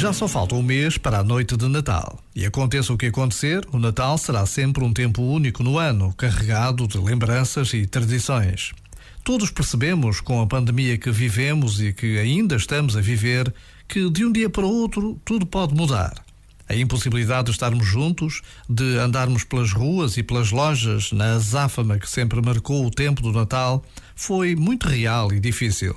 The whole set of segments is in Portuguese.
Já só falta um mês para a noite de Natal. E aconteça o que acontecer, o Natal será sempre um tempo único no ano, carregado de lembranças e tradições. Todos percebemos, com a pandemia que vivemos e que ainda estamos a viver, que de um dia para outro tudo pode mudar. A impossibilidade de estarmos juntos, de andarmos pelas ruas e pelas lojas na azáfama que sempre marcou o tempo do Natal, foi muito real e difícil.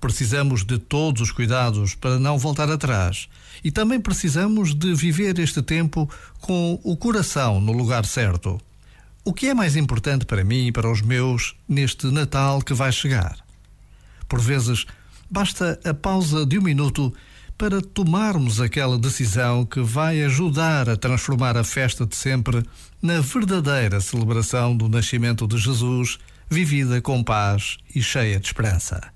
Precisamos de todos os cuidados para não voltar atrás. E também precisamos de viver este tempo com o coração no lugar certo. O que é mais importante para mim e para os meus neste Natal que vai chegar? Por vezes, basta a pausa de um minuto para tomarmos aquela decisão que vai ajudar a transformar a festa de sempre na verdadeira celebração do nascimento de Jesus, vivida com paz e cheia de esperança.